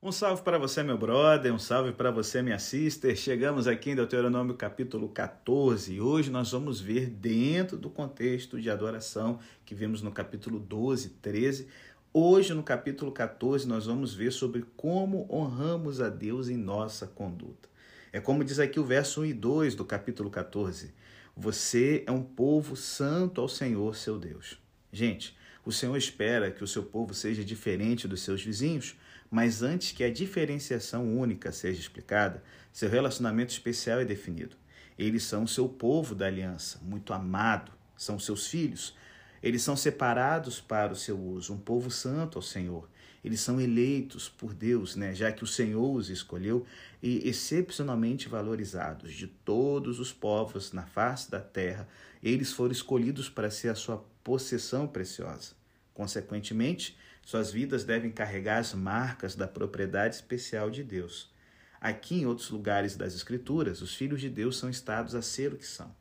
Um salve para você, meu brother, um salve para você, minha sister. Chegamos aqui em Deuteronômio capítulo 14 e hoje nós vamos ver dentro do contexto de adoração que vimos no capítulo 12, 13. Hoje, no capítulo 14, nós vamos ver sobre como honramos a Deus em nossa conduta. É como diz aqui o verso 1 e 2 do capítulo 14: Você é um povo santo ao Senhor, seu Deus. Gente, o Senhor espera que o seu povo seja diferente dos seus vizinhos mas antes que a diferenciação única seja explicada, seu relacionamento especial é definido. Eles são o seu povo da aliança, muito amado, são seus filhos. Eles são separados para o seu uso, um povo santo ao Senhor. Eles são eleitos por Deus, né, já que o Senhor os escolheu e excepcionalmente valorizados de todos os povos na face da terra. Eles foram escolhidos para ser a sua possessão preciosa. Consequentemente, suas vidas devem carregar as marcas da propriedade especial de Deus. Aqui, em outros lugares das Escrituras, os filhos de Deus são estados a ser o que são.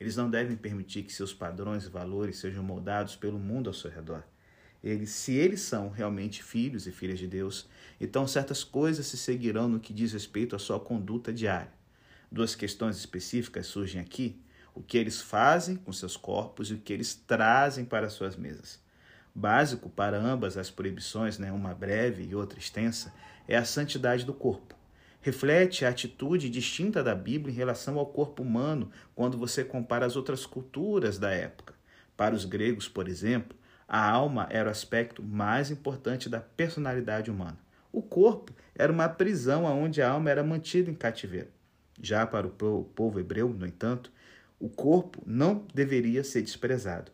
Eles não devem permitir que seus padrões e valores sejam moldados pelo mundo ao seu redor. Eles, se eles são realmente filhos e filhas de Deus, então certas coisas se seguirão no que diz respeito à sua conduta diária. Duas questões específicas surgem aqui: o que eles fazem com seus corpos e o que eles trazem para suas mesas. Básico para ambas as proibições, né, uma breve e outra extensa, é a santidade do corpo. Reflete a atitude distinta da Bíblia em relação ao corpo humano quando você compara as outras culturas da época. Para os gregos, por exemplo, a alma era o aspecto mais importante da personalidade humana. O corpo era uma prisão onde a alma era mantida em cativeiro. Já para o povo hebreu, no entanto, o corpo não deveria ser desprezado.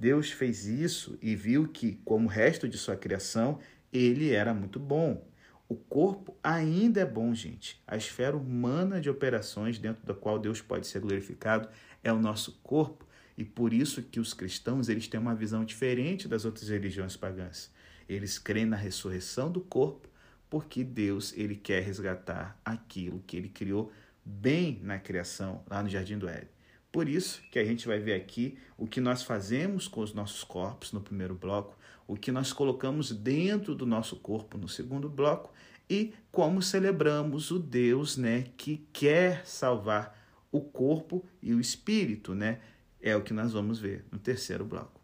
Deus fez isso e viu que, como o resto de sua criação, ele era muito bom. O corpo ainda é bom, gente. A esfera humana de operações dentro da qual Deus pode ser glorificado é o nosso corpo. E por isso que os cristãos eles têm uma visão diferente das outras religiões pagãs. Eles creem na ressurreição do corpo porque Deus ele quer resgatar aquilo que ele criou bem na criação, lá no Jardim do Éden. Por isso que a gente vai ver aqui o que nós fazemos com os nossos corpos no primeiro bloco, o que nós colocamos dentro do nosso corpo no segundo bloco e como celebramos o Deus, né, que quer salvar o corpo e o espírito, né? É o que nós vamos ver no terceiro bloco.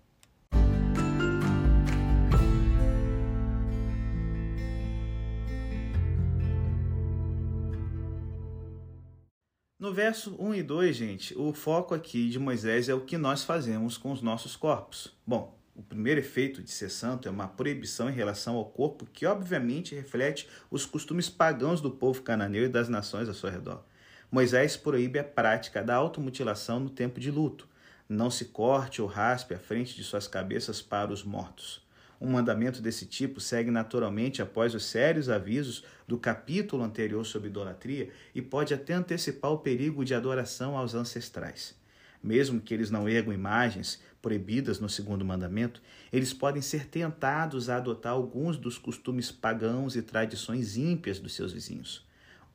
No verso 1 e 2, gente, o foco aqui de Moisés é o que nós fazemos com os nossos corpos. Bom, o primeiro efeito de ser santo é uma proibição em relação ao corpo que, obviamente, reflete os costumes pagãos do povo cananeu e das nações ao seu redor. Moisés proíbe a prática da automutilação no tempo de luto. Não se corte ou raspe a frente de suas cabeças para os mortos. Um mandamento desse tipo segue naturalmente após os sérios avisos do capítulo anterior sobre idolatria e pode até antecipar o perigo de adoração aos ancestrais. Mesmo que eles não ergam imagens proibidas no segundo mandamento, eles podem ser tentados a adotar alguns dos costumes pagãos e tradições ímpias dos seus vizinhos.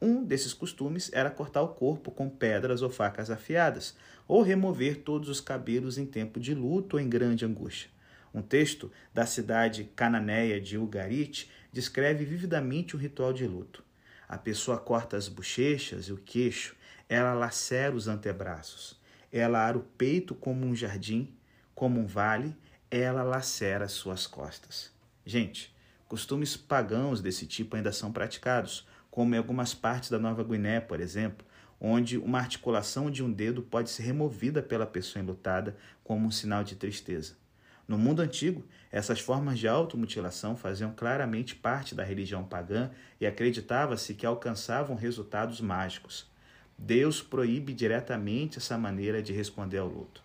Um desses costumes era cortar o corpo com pedras ou facas afiadas, ou remover todos os cabelos em tempo de luto ou em grande angústia. Um texto da cidade cananeia de Ugarit descreve vividamente o ritual de luto. A pessoa corta as bochechas e o queixo, ela lacera os antebraços, ela ara o peito como um jardim, como um vale, ela lacera as suas costas. Gente, costumes pagãos desse tipo ainda são praticados, como em algumas partes da Nova Guiné, por exemplo, onde uma articulação de um dedo pode ser removida pela pessoa enlutada como um sinal de tristeza. No mundo antigo, essas formas de automutilação faziam claramente parte da religião pagã e acreditava-se que alcançavam resultados mágicos. Deus proíbe diretamente essa maneira de responder ao luto.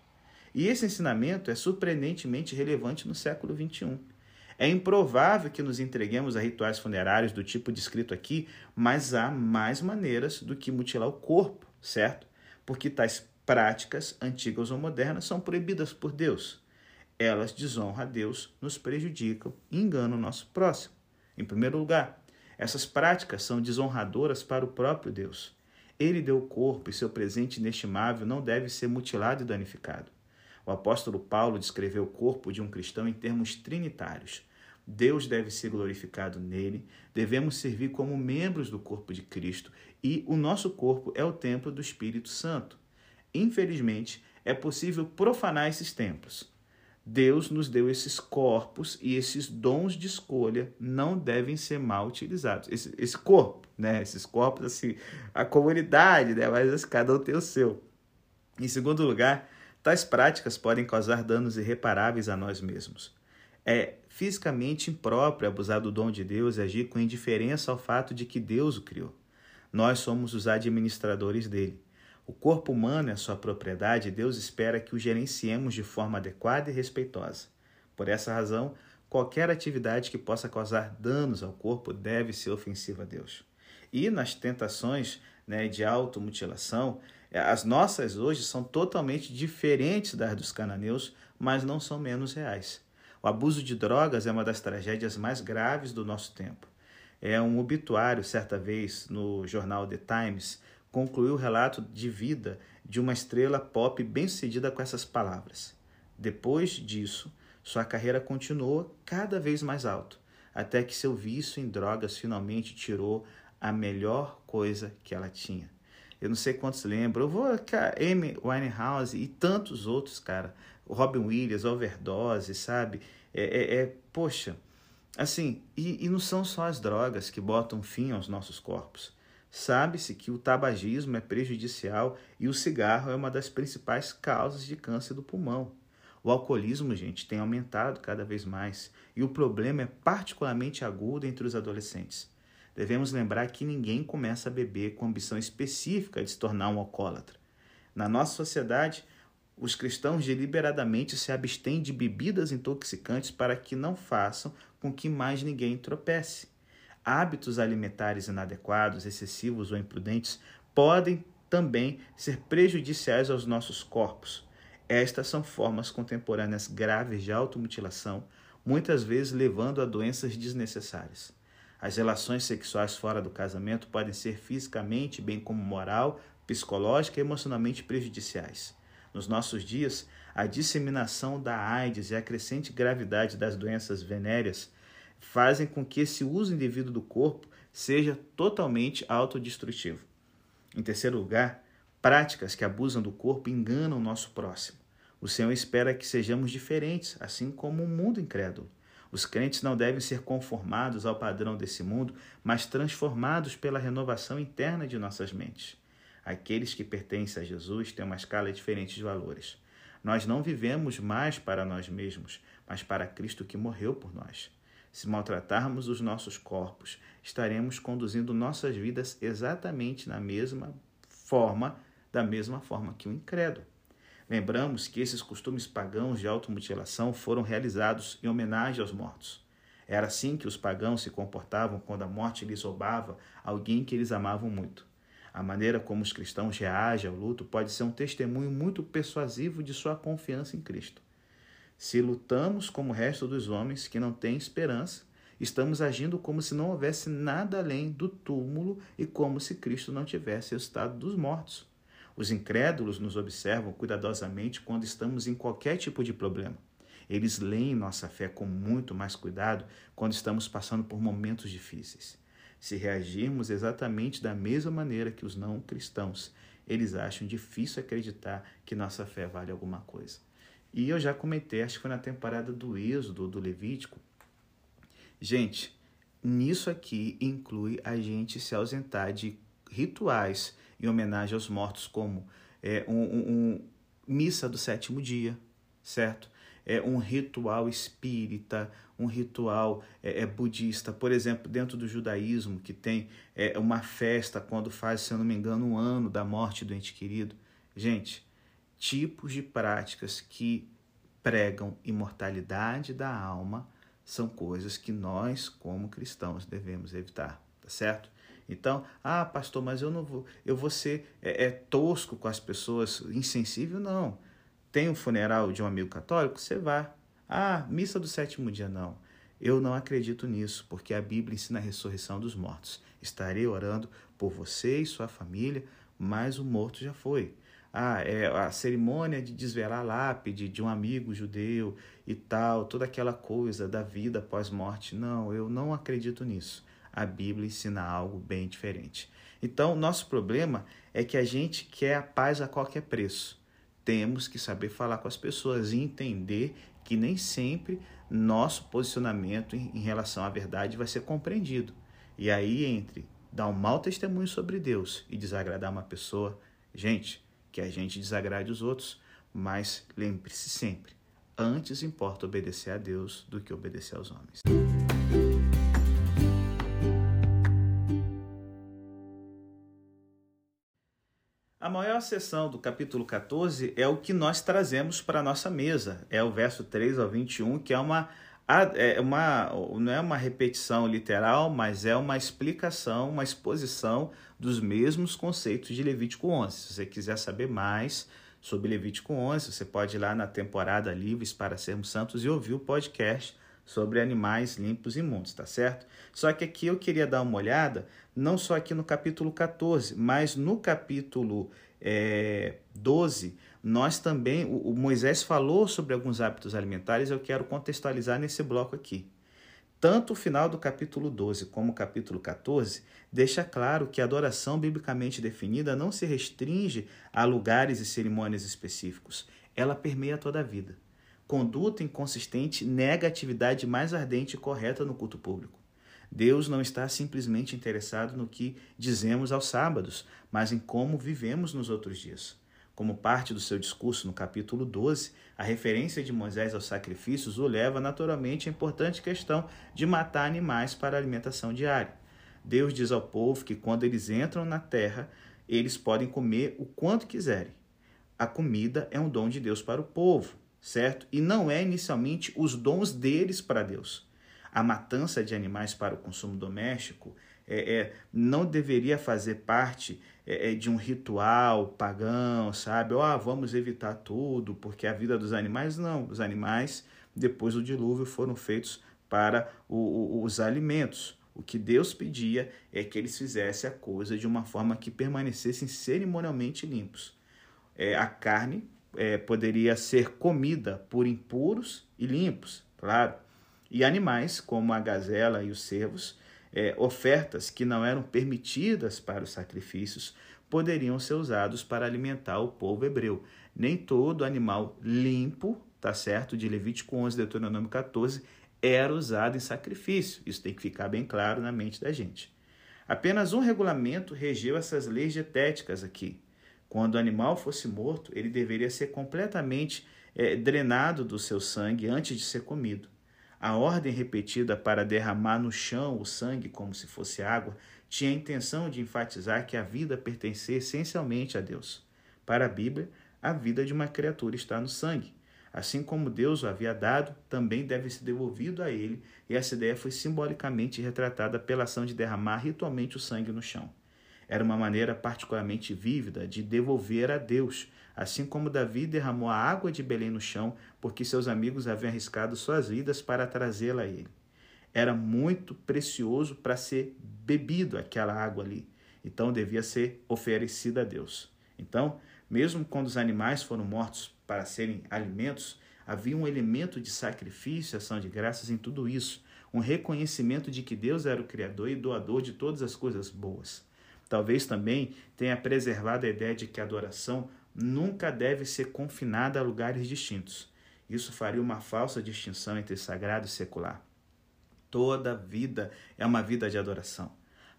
E esse ensinamento é surpreendentemente relevante no século XXI. É improvável que nos entreguemos a rituais funerários do tipo descrito aqui, mas há mais maneiras do que mutilar o corpo, certo? Porque tais práticas, antigas ou modernas, são proibidas por Deus elas desonram a Deus, nos prejudicam e enganam o nosso próximo. Em primeiro lugar, essas práticas são desonradoras para o próprio Deus. Ele deu o corpo e seu presente inestimável não deve ser mutilado e danificado. O apóstolo Paulo descreveu o corpo de um cristão em termos trinitários. Deus deve ser glorificado nele, devemos servir como membros do corpo de Cristo e o nosso corpo é o templo do Espírito Santo. Infelizmente, é possível profanar esses templos. Deus nos deu esses corpos e esses dons de escolha não devem ser mal utilizados. Esse, esse corpo, né? Esses corpos, assim, a comunidade, né? Mas cada um tem o seu. Em segundo lugar, tais práticas podem causar danos irreparáveis a nós mesmos. É fisicamente impróprio abusar do dom de Deus e agir com indiferença ao fato de que Deus o criou. Nós somos os administradores dele. O corpo humano é sua propriedade e Deus espera que o gerenciemos de forma adequada e respeitosa. Por essa razão, qualquer atividade que possa causar danos ao corpo deve ser ofensiva a Deus. E nas tentações né, de automutilação, eh, as nossas hoje são totalmente diferentes das dos cananeus, mas não são menos reais. O abuso de drogas é uma das tragédias mais graves do nosso tempo. É um obituário, certa vez, no jornal The Times, concluiu o relato de vida de uma estrela pop bem-sucedida com essas palavras. Depois disso, sua carreira continuou cada vez mais alto, até que seu vício em drogas finalmente tirou a melhor coisa que ela tinha. Eu não sei quantos lembram. Eu vou Amy Winehouse e tantos outros, cara. Robin Williams, overdose, sabe? É, é, é poxa, assim, e, e não são só as drogas que botam fim aos nossos corpos. Sabe-se que o tabagismo é prejudicial e o cigarro é uma das principais causas de câncer do pulmão. O alcoolismo, gente, tem aumentado cada vez mais e o problema é particularmente agudo entre os adolescentes. Devemos lembrar que ninguém começa a beber com ambição específica de se tornar um alcoólatra. Na nossa sociedade, os cristãos deliberadamente se abstêm de bebidas intoxicantes para que não façam com que mais ninguém tropece. Hábitos alimentares inadequados, excessivos ou imprudentes podem também ser prejudiciais aos nossos corpos. Estas são formas contemporâneas graves de automutilação, muitas vezes levando a doenças desnecessárias. As relações sexuais fora do casamento podem ser fisicamente, bem como moral, psicológica e emocionalmente prejudiciais. Nos nossos dias, a disseminação da AIDS e a crescente gravidade das doenças venéreas fazem com que esse uso indevido do corpo seja totalmente autodestrutivo. Em terceiro lugar, práticas que abusam do corpo enganam o nosso próximo. O Senhor espera que sejamos diferentes, assim como o mundo incrédulo. Os crentes não devem ser conformados ao padrão desse mundo, mas transformados pela renovação interna de nossas mentes. Aqueles que pertencem a Jesus têm uma escala diferente de valores. Nós não vivemos mais para nós mesmos, mas para Cristo que morreu por nós. Se maltratarmos os nossos corpos, estaremos conduzindo nossas vidas exatamente na mesma forma, da mesma forma que o incrédulo. Lembramos que esses costumes pagãos de automutilação foram realizados em homenagem aos mortos. Era assim que os pagãos se comportavam quando a morte lhes roubava alguém que eles amavam muito. A maneira como os cristãos reagem ao luto pode ser um testemunho muito persuasivo de sua confiança em Cristo. Se lutamos como o resto dos homens que não têm esperança, estamos agindo como se não houvesse nada além do túmulo e como se Cristo não tivesse ressuscitado dos mortos. Os incrédulos nos observam cuidadosamente quando estamos em qualquer tipo de problema. Eles leem nossa fé com muito mais cuidado quando estamos passando por momentos difíceis. Se reagirmos exatamente da mesma maneira que os não cristãos, eles acham difícil acreditar que nossa fé vale alguma coisa. E eu já comentei, acho que foi na temporada do Êxodo, do Levítico. Gente, nisso aqui inclui a gente se ausentar de rituais em homenagem aos mortos, como é, um, um, um missa do sétimo dia, certo? É um ritual espírita, um ritual é, é, budista. Por exemplo, dentro do judaísmo, que tem é, uma festa quando faz, se eu não me engano, um ano da morte do ente querido. Gente, tipos de práticas que pregam imortalidade da alma são coisas que nós, como cristãos, devemos evitar, tá certo? Então, ah, pastor, mas eu não vou, eu vou ser é, é tosco com as pessoas, insensível? Não. Tem um funeral de um amigo católico? Você vai. Ah, missa do sétimo dia? Não. Eu não acredito nisso, porque a Bíblia ensina a ressurreição dos mortos. Estarei orando por você e sua família, mas o morto já foi. Ah, é a cerimônia de desvelar a lápide de um amigo judeu e tal, toda aquela coisa da vida pós-morte. Não, eu não acredito nisso. A Bíblia ensina algo bem diferente. Então, nosso problema é que a gente quer a paz a qualquer preço. Temos que saber falar com as pessoas e entender que nem sempre nosso posicionamento em relação à verdade vai ser compreendido. E aí, entre dar um mau testemunho sobre Deus e desagradar uma pessoa, gente, que a gente desagrade os outros, mas lembre-se sempre: antes importa obedecer a Deus do que obedecer aos homens. A maior seção do capítulo 14 é o que nós trazemos para a nossa mesa. É o verso 3 ao 21, que é uma, é uma, não é uma repetição literal, mas é uma explicação, uma exposição dos mesmos conceitos de Levítico 11. Se você quiser saber mais sobre Levítico 11, você pode ir lá na temporada Livres para Sermos Santos e ouvir o podcast sobre animais limpos e imundos, tá certo? Só que aqui eu queria dar uma olhada, não só aqui no capítulo 14, mas no capítulo é, 12, nós também, o, o Moisés falou sobre alguns hábitos alimentares, eu quero contextualizar nesse bloco aqui. Tanto o final do capítulo 12 como o capítulo 14 deixa claro que a adoração biblicamente definida não se restringe a lugares e cerimônias específicos. Ela permeia toda a vida. Conduta inconsistente nega a atividade mais ardente e correta no culto público. Deus não está simplesmente interessado no que dizemos aos sábados, mas em como vivemos nos outros dias. Como parte do seu discurso no capítulo 12, a referência de Moisés aos sacrifícios o leva naturalmente à importante questão de matar animais para alimentação diária. Deus diz ao povo que quando eles entram na terra, eles podem comer o quanto quiserem. A comida é um dom de Deus para o povo certo? E não é inicialmente os dons deles para Deus. A matança de animais para o consumo doméstico é, é não deveria fazer parte é de um ritual pagão, sabe? Ó, oh, vamos evitar tudo, porque a vida dos animais, não. Os animais, depois do dilúvio, foram feitos para o, o, os alimentos. O que Deus pedia é que eles fizessem a coisa de uma forma que permanecessem cerimonialmente limpos. É, a carne é, poderia ser comida por impuros e limpos, claro. E animais, como a gazela e os cervos, é, ofertas que não eram permitidas para os sacrifícios, poderiam ser usados para alimentar o povo hebreu. Nem todo animal limpo, tá certo, de Levítico 11, Deuteronômio 14, era usado em sacrifício. Isso tem que ficar bem claro na mente da gente. Apenas um regulamento regeu essas leis dietéticas aqui. Quando o animal fosse morto, ele deveria ser completamente é, drenado do seu sangue antes de ser comido. A ordem repetida para derramar no chão o sangue como se fosse água tinha a intenção de enfatizar que a vida pertencia essencialmente a Deus. Para a Bíblia, a vida de uma criatura está no sangue. Assim como Deus o havia dado, também deve ser devolvido a ele, e essa ideia foi simbolicamente retratada pela ação de derramar ritualmente o sangue no chão. Era uma maneira particularmente vívida de devolver a Deus, assim como Davi derramou a água de Belém no chão, porque seus amigos haviam arriscado suas vidas para trazê-la a ele. Era muito precioso para ser bebido aquela água ali, então devia ser oferecida a Deus. Então, mesmo quando os animais foram mortos para serem alimentos, havia um elemento de sacrifício, ação de graças em tudo isso, um reconhecimento de que Deus era o Criador e doador de todas as coisas boas. Talvez também tenha preservado a ideia de que a adoração nunca deve ser confinada a lugares distintos. Isso faria uma falsa distinção entre sagrado e secular. Toda vida é uma vida de adoração.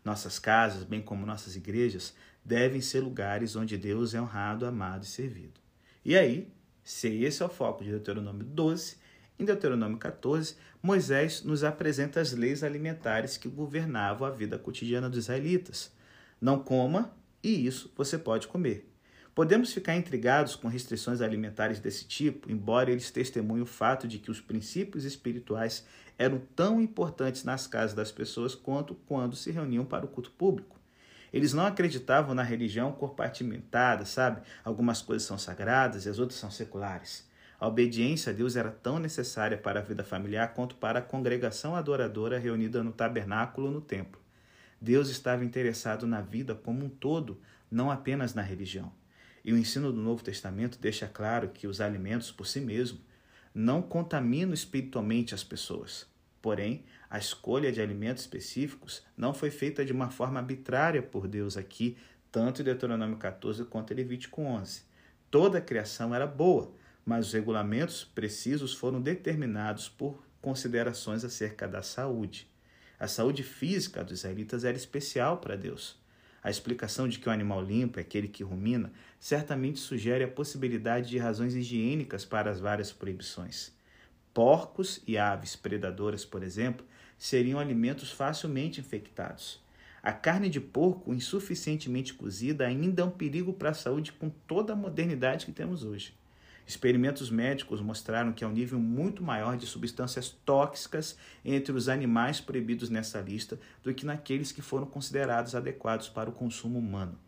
Nossas casas, bem como nossas igrejas, devem ser lugares onde Deus é honrado, amado e servido. E aí, se esse é o foco de Deuteronômio 12, em Deuteronômio 14, Moisés nos apresenta as leis alimentares que governavam a vida cotidiana dos israelitas. Não coma e isso você pode comer. Podemos ficar intrigados com restrições alimentares desse tipo, embora eles testemunhem o fato de que os princípios espirituais eram tão importantes nas casas das pessoas quanto quando se reuniam para o culto público. Eles não acreditavam na religião compartimentada, sabe? Algumas coisas são sagradas e as outras são seculares. A obediência a Deus era tão necessária para a vida familiar quanto para a congregação adoradora reunida no tabernáculo ou no templo. Deus estava interessado na vida como um todo, não apenas na religião. E o ensino do Novo Testamento deixa claro que os alimentos por si mesmos não contaminam espiritualmente as pessoas. Porém, a escolha de alimentos específicos não foi feita de uma forma arbitrária por Deus aqui, tanto em Deuteronômio 14 quanto em Levítico 11. Toda a criação era boa, mas os regulamentos precisos foram determinados por considerações acerca da saúde. A saúde física dos israelitas era especial para Deus. A explicação de que o animal limpo é aquele que rumina certamente sugere a possibilidade de razões higiênicas para as várias proibições. Porcos e aves predadoras, por exemplo, seriam alimentos facilmente infectados. A carne de porco insuficientemente cozida ainda é um perigo para a saúde com toda a modernidade que temos hoje. Experimentos médicos mostraram que há um nível muito maior de substâncias tóxicas entre os animais proibidos nessa lista do que naqueles que foram considerados adequados para o consumo humano.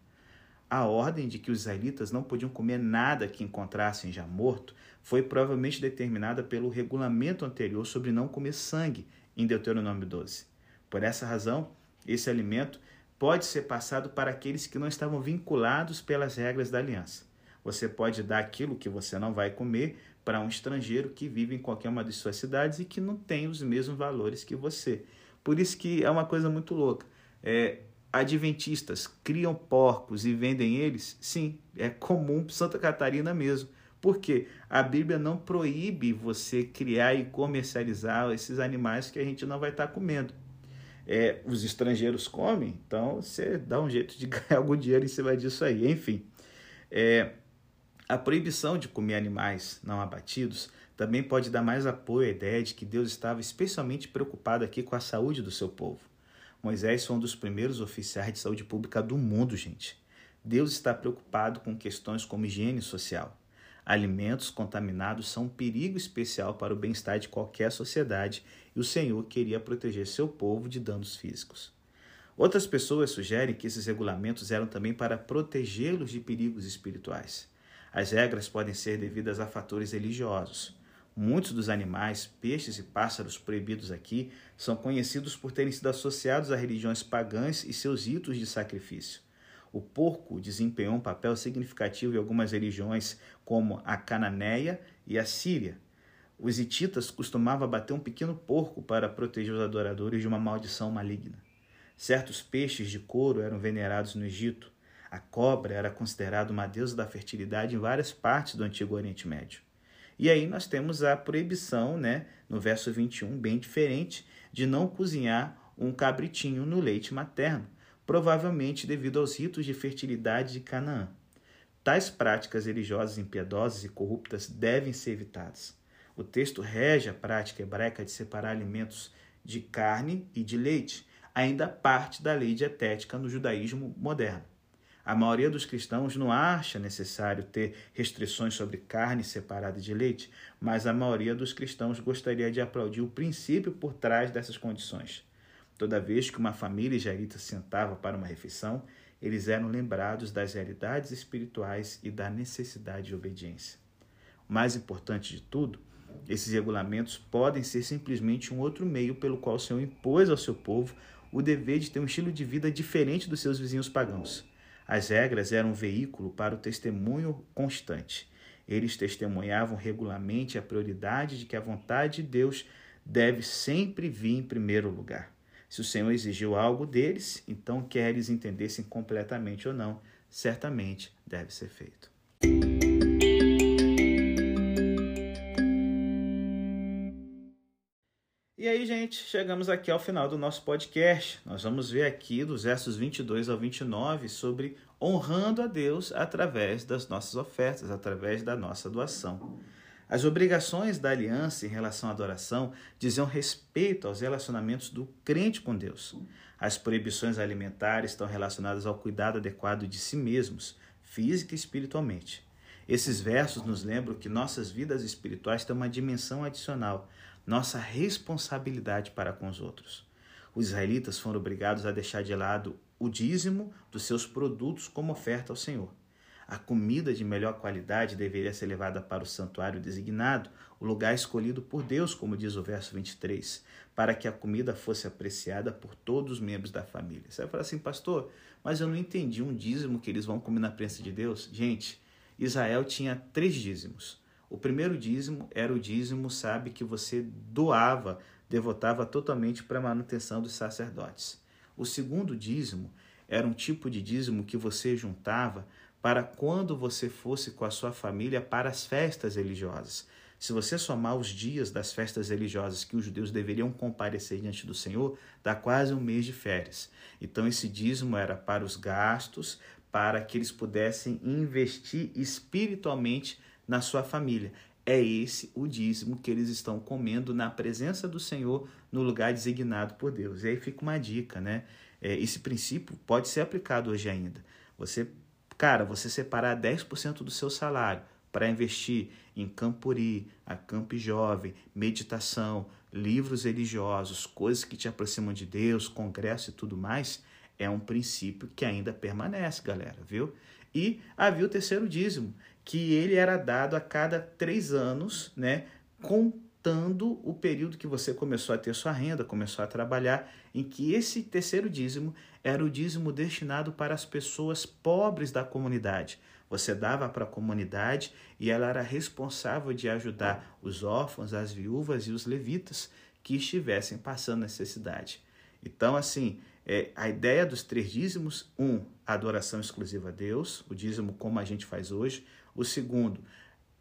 A ordem de que os israelitas não podiam comer nada que encontrassem já morto foi provavelmente determinada pelo regulamento anterior sobre não comer sangue, em Deuteronômio 12. Por essa razão, esse alimento pode ser passado para aqueles que não estavam vinculados pelas regras da aliança. Você pode dar aquilo que você não vai comer para um estrangeiro que vive em qualquer uma de suas cidades e que não tem os mesmos valores que você. Por isso que é uma coisa muito louca. É, adventistas criam porcos e vendem eles? Sim, é comum Santa Catarina mesmo. Porque a Bíblia não proíbe você criar e comercializar esses animais que a gente não vai estar comendo. É, os estrangeiros comem, então você dá um jeito de ganhar algum dinheiro em cima disso aí. Enfim, é, a proibição de comer animais não abatidos também pode dar mais apoio à ideia de que Deus estava especialmente preocupado aqui com a saúde do seu povo. Moisés foi um dos primeiros oficiais de saúde pública do mundo, gente. Deus está preocupado com questões como higiene social. Alimentos contaminados são um perigo especial para o bem-estar de qualquer sociedade e o Senhor queria proteger seu povo de danos físicos. Outras pessoas sugerem que esses regulamentos eram também para protegê-los de perigos espirituais. As regras podem ser devidas a fatores religiosos. Muitos dos animais, peixes e pássaros proibidos aqui são conhecidos por terem sido associados a religiões pagãs e seus ritos de sacrifício. O porco desempenhou um papel significativo em algumas religiões, como a cananeia e a síria. Os hititas costumavam abater um pequeno porco para proteger os adoradores de uma maldição maligna. Certos peixes de couro eram venerados no Egito. A cobra era considerada uma deusa da fertilidade em várias partes do Antigo Oriente Médio. E aí nós temos a proibição, né, no verso 21, bem diferente, de não cozinhar um cabritinho no leite materno, provavelmente devido aos ritos de fertilidade de Canaã. Tais práticas religiosas impiedosas e corruptas devem ser evitadas. O texto rege a prática hebraica de separar alimentos de carne e de leite, ainda parte da lei dietética no judaísmo moderno. A maioria dos cristãos não acha necessário ter restrições sobre carne separada de leite, mas a maioria dos cristãos gostaria de aplaudir o princípio por trás dessas condições. Toda vez que uma família israelita sentava para uma refeição, eles eram lembrados das realidades espirituais e da necessidade de obediência. Mais importante de tudo, esses regulamentos podem ser simplesmente um outro meio pelo qual o Senhor impôs ao seu povo o dever de ter um estilo de vida diferente dos seus vizinhos pagãos. As regras eram um veículo para o testemunho constante. Eles testemunhavam regularmente a prioridade de que a vontade de Deus deve sempre vir em primeiro lugar. Se o Senhor exigiu algo deles, então quer eles entendessem completamente ou não, certamente deve ser feito. E aí, gente, chegamos aqui ao final do nosso podcast. Nós vamos ver aqui dos versos 22 ao 29 sobre honrando a Deus através das nossas ofertas, através da nossa doação. As obrigações da aliança em relação à adoração diziam respeito aos relacionamentos do crente com Deus. As proibições alimentares estão relacionadas ao cuidado adequado de si mesmos, física e espiritualmente. Esses versos nos lembram que nossas vidas espirituais têm uma dimensão adicional nossa responsabilidade para com os outros. Os israelitas foram obrigados a deixar de lado o dízimo dos seus produtos como oferta ao Senhor. A comida de melhor qualidade deveria ser levada para o santuário designado, o lugar escolhido por Deus, como diz o verso 23, para que a comida fosse apreciada por todos os membros da família. Você vai falar assim, pastor, mas eu não entendi um dízimo que eles vão comer na presença de Deus? Gente, Israel tinha três dízimos. O primeiro dízimo era o dízimo, sabe, que você doava, devotava totalmente para a manutenção dos sacerdotes. O segundo dízimo era um tipo de dízimo que você juntava para quando você fosse com a sua família para as festas religiosas. Se você somar os dias das festas religiosas que os judeus deveriam comparecer diante do Senhor, dá quase um mês de férias. Então, esse dízimo era para os gastos, para que eles pudessem investir espiritualmente na sua família. É esse o dízimo que eles estão comendo na presença do Senhor no lugar designado por Deus. E aí fica uma dica, né? É, esse princípio pode ser aplicado hoje ainda. Você, cara, você separar 10% do seu salário para investir em Campuri, a Camp Jovem, meditação, livros religiosos, coisas que te aproximam de Deus, congresso e tudo mais, é um princípio que ainda permanece, galera, viu? E havia o terceiro dízimo, que ele era dado a cada três anos, né? Contando o período que você começou a ter sua renda, começou a trabalhar, em que esse terceiro dízimo era o dízimo destinado para as pessoas pobres da comunidade. Você dava para a comunidade e ela era responsável de ajudar os órfãos, as viúvas e os levitas que estivessem passando necessidade. Então, assim, é, a ideia dos três dízimos: um, adoração exclusiva a Deus, o dízimo como a gente faz hoje. O segundo,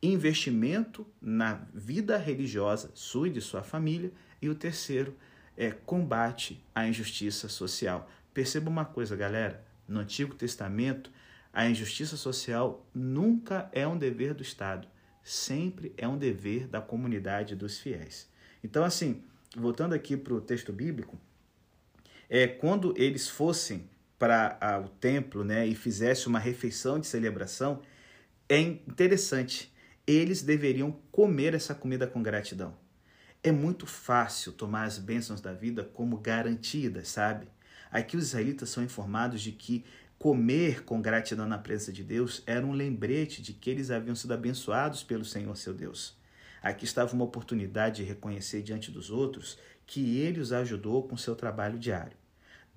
investimento na vida religiosa sua e de sua família. E o terceiro é combate à injustiça social. Perceba uma coisa, galera: no Antigo Testamento, a injustiça social nunca é um dever do Estado, sempre é um dever da comunidade dos fiéis. Então, assim, voltando aqui para o texto bíblico, é quando eles fossem para o templo, né, e fizessem uma refeição de celebração, é interessante. Eles deveriam comer essa comida com gratidão. É muito fácil tomar as bênçãos da vida como garantidas, sabe? Aqui os israelitas são informados de que comer com gratidão na presença de Deus era um lembrete de que eles haviam sido abençoados pelo Senhor seu Deus. Aqui estava uma oportunidade de reconhecer diante dos outros que ele os ajudou com seu trabalho diário.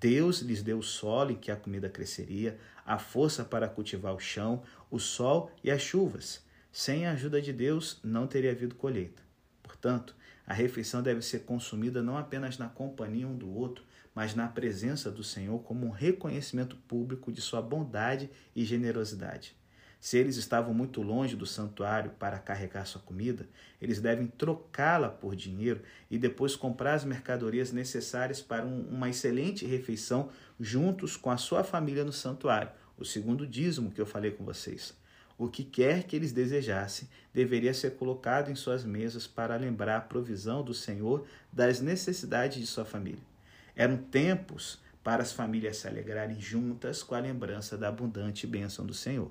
Deus lhes deu o solo em que a comida cresceria, a força para cultivar o chão, o sol e as chuvas. Sem a ajuda de Deus, não teria havido colheita. Portanto, a refeição deve ser consumida não apenas na companhia um do outro, mas na presença do Senhor como um reconhecimento público de sua bondade e generosidade. Se eles estavam muito longe do santuário para carregar sua comida, eles devem trocá-la por dinheiro e depois comprar as mercadorias necessárias para um, uma excelente refeição juntos com a sua família no santuário. O segundo dízimo que eu falei com vocês. O que quer que eles desejassem deveria ser colocado em suas mesas para lembrar a provisão do Senhor das necessidades de sua família. Eram tempos para as famílias se alegrarem juntas com a lembrança da abundante bênção do Senhor.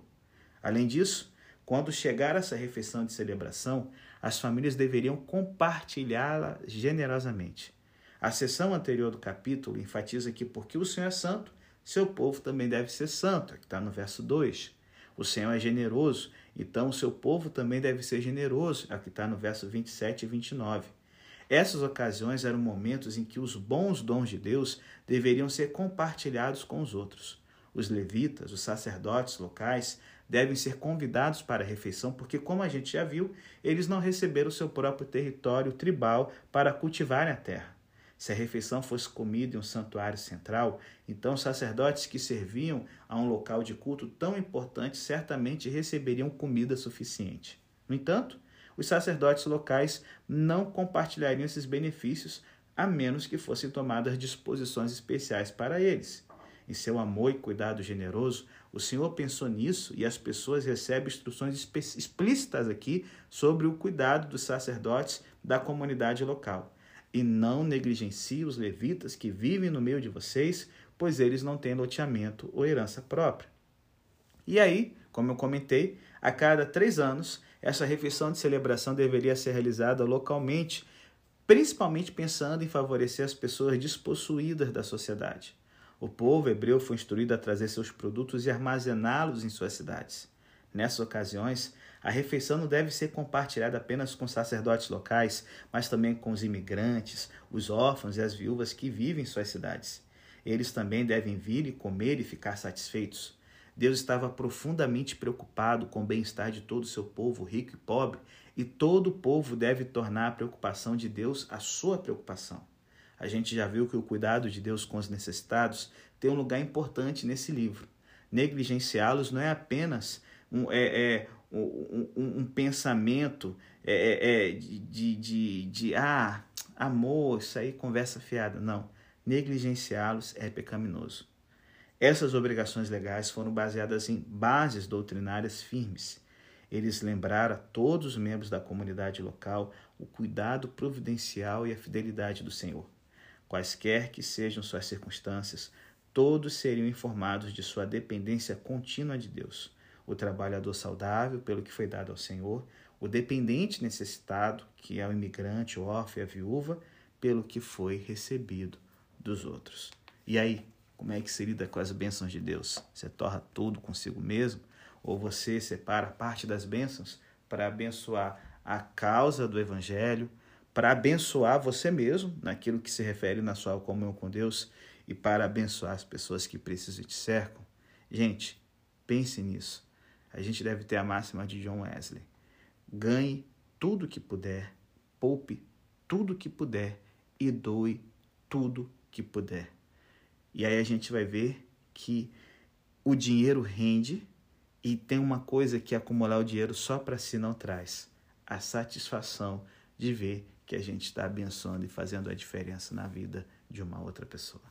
Além disso, quando chegar essa refeição de celebração, as famílias deveriam compartilhá-la generosamente. A sessão anterior do capítulo enfatiza que, porque o Senhor é santo, seu povo também deve ser santo, que está no verso 2. O Senhor é generoso, então o seu povo também deve ser generoso, aqui está no verso 27 e 29. Essas ocasiões eram momentos em que os bons dons de Deus deveriam ser compartilhados com os outros. Os levitas, os sacerdotes locais, devem ser convidados para a refeição, porque, como a gente já viu, eles não receberam seu próprio território tribal para cultivarem a terra. Se a refeição fosse comida em um santuário central, então os sacerdotes que serviam a um local de culto tão importante certamente receberiam comida suficiente. No entanto, os sacerdotes locais não compartilhariam esses benefícios a menos que fossem tomadas disposições especiais para eles. Em seu amor e cuidado generoso, o Senhor pensou nisso e as pessoas recebem instruções explícitas aqui sobre o cuidado dos sacerdotes da comunidade local. E não negligencie os levitas que vivem no meio de vocês, pois eles não têm loteamento ou herança própria. E aí, como eu comentei, a cada três anos essa refeição de celebração deveria ser realizada localmente, principalmente pensando em favorecer as pessoas despossuídas da sociedade. O povo hebreu foi instruído a trazer seus produtos e armazená-los em suas cidades. Nessas ocasiões, a refeição não deve ser compartilhada apenas com sacerdotes locais, mas também com os imigrantes, os órfãos e as viúvas que vivem em suas cidades. Eles também devem vir e comer e ficar satisfeitos. Deus estava profundamente preocupado com o bem-estar de todo o seu povo, rico e pobre, e todo o povo deve tornar a preocupação de Deus a sua preocupação. A gente já viu que o cuidado de Deus com os necessitados tem um lugar importante nesse livro. Negligenciá-los não é apenas um, é, é um, um, um, pensamento é, é, é de, de, de, ah, amor, isso aí conversa fiada. Não. Negligenciá-los é pecaminoso. Essas obrigações legais foram baseadas em bases doutrinárias firmes. Eles lembraram a todos os membros da comunidade local o cuidado providencial e a fidelidade do Senhor. Quaisquer que sejam suas circunstâncias, todos seriam informados de sua dependência contínua de Deus. O trabalhador saudável, pelo que foi dado ao Senhor, o dependente necessitado, que é o imigrante, o órfão e a viúva, pelo que foi recebido dos outros. E aí, como é que se lida com as bênçãos de Deus? Você torra tudo consigo mesmo? Ou você separa parte das bênçãos para abençoar a causa do Evangelho, para abençoar você mesmo, naquilo que se refere na sua comunhão com Deus, e para abençoar as pessoas que precisam e te cercam? Gente, pense nisso. A gente deve ter a máxima de John Wesley. Ganhe tudo que puder, poupe tudo que puder e doe tudo que puder. E aí a gente vai ver que o dinheiro rende e tem uma coisa que acumular o dinheiro só para si não traz: a satisfação de ver que a gente está abençoando e fazendo a diferença na vida de uma outra pessoa.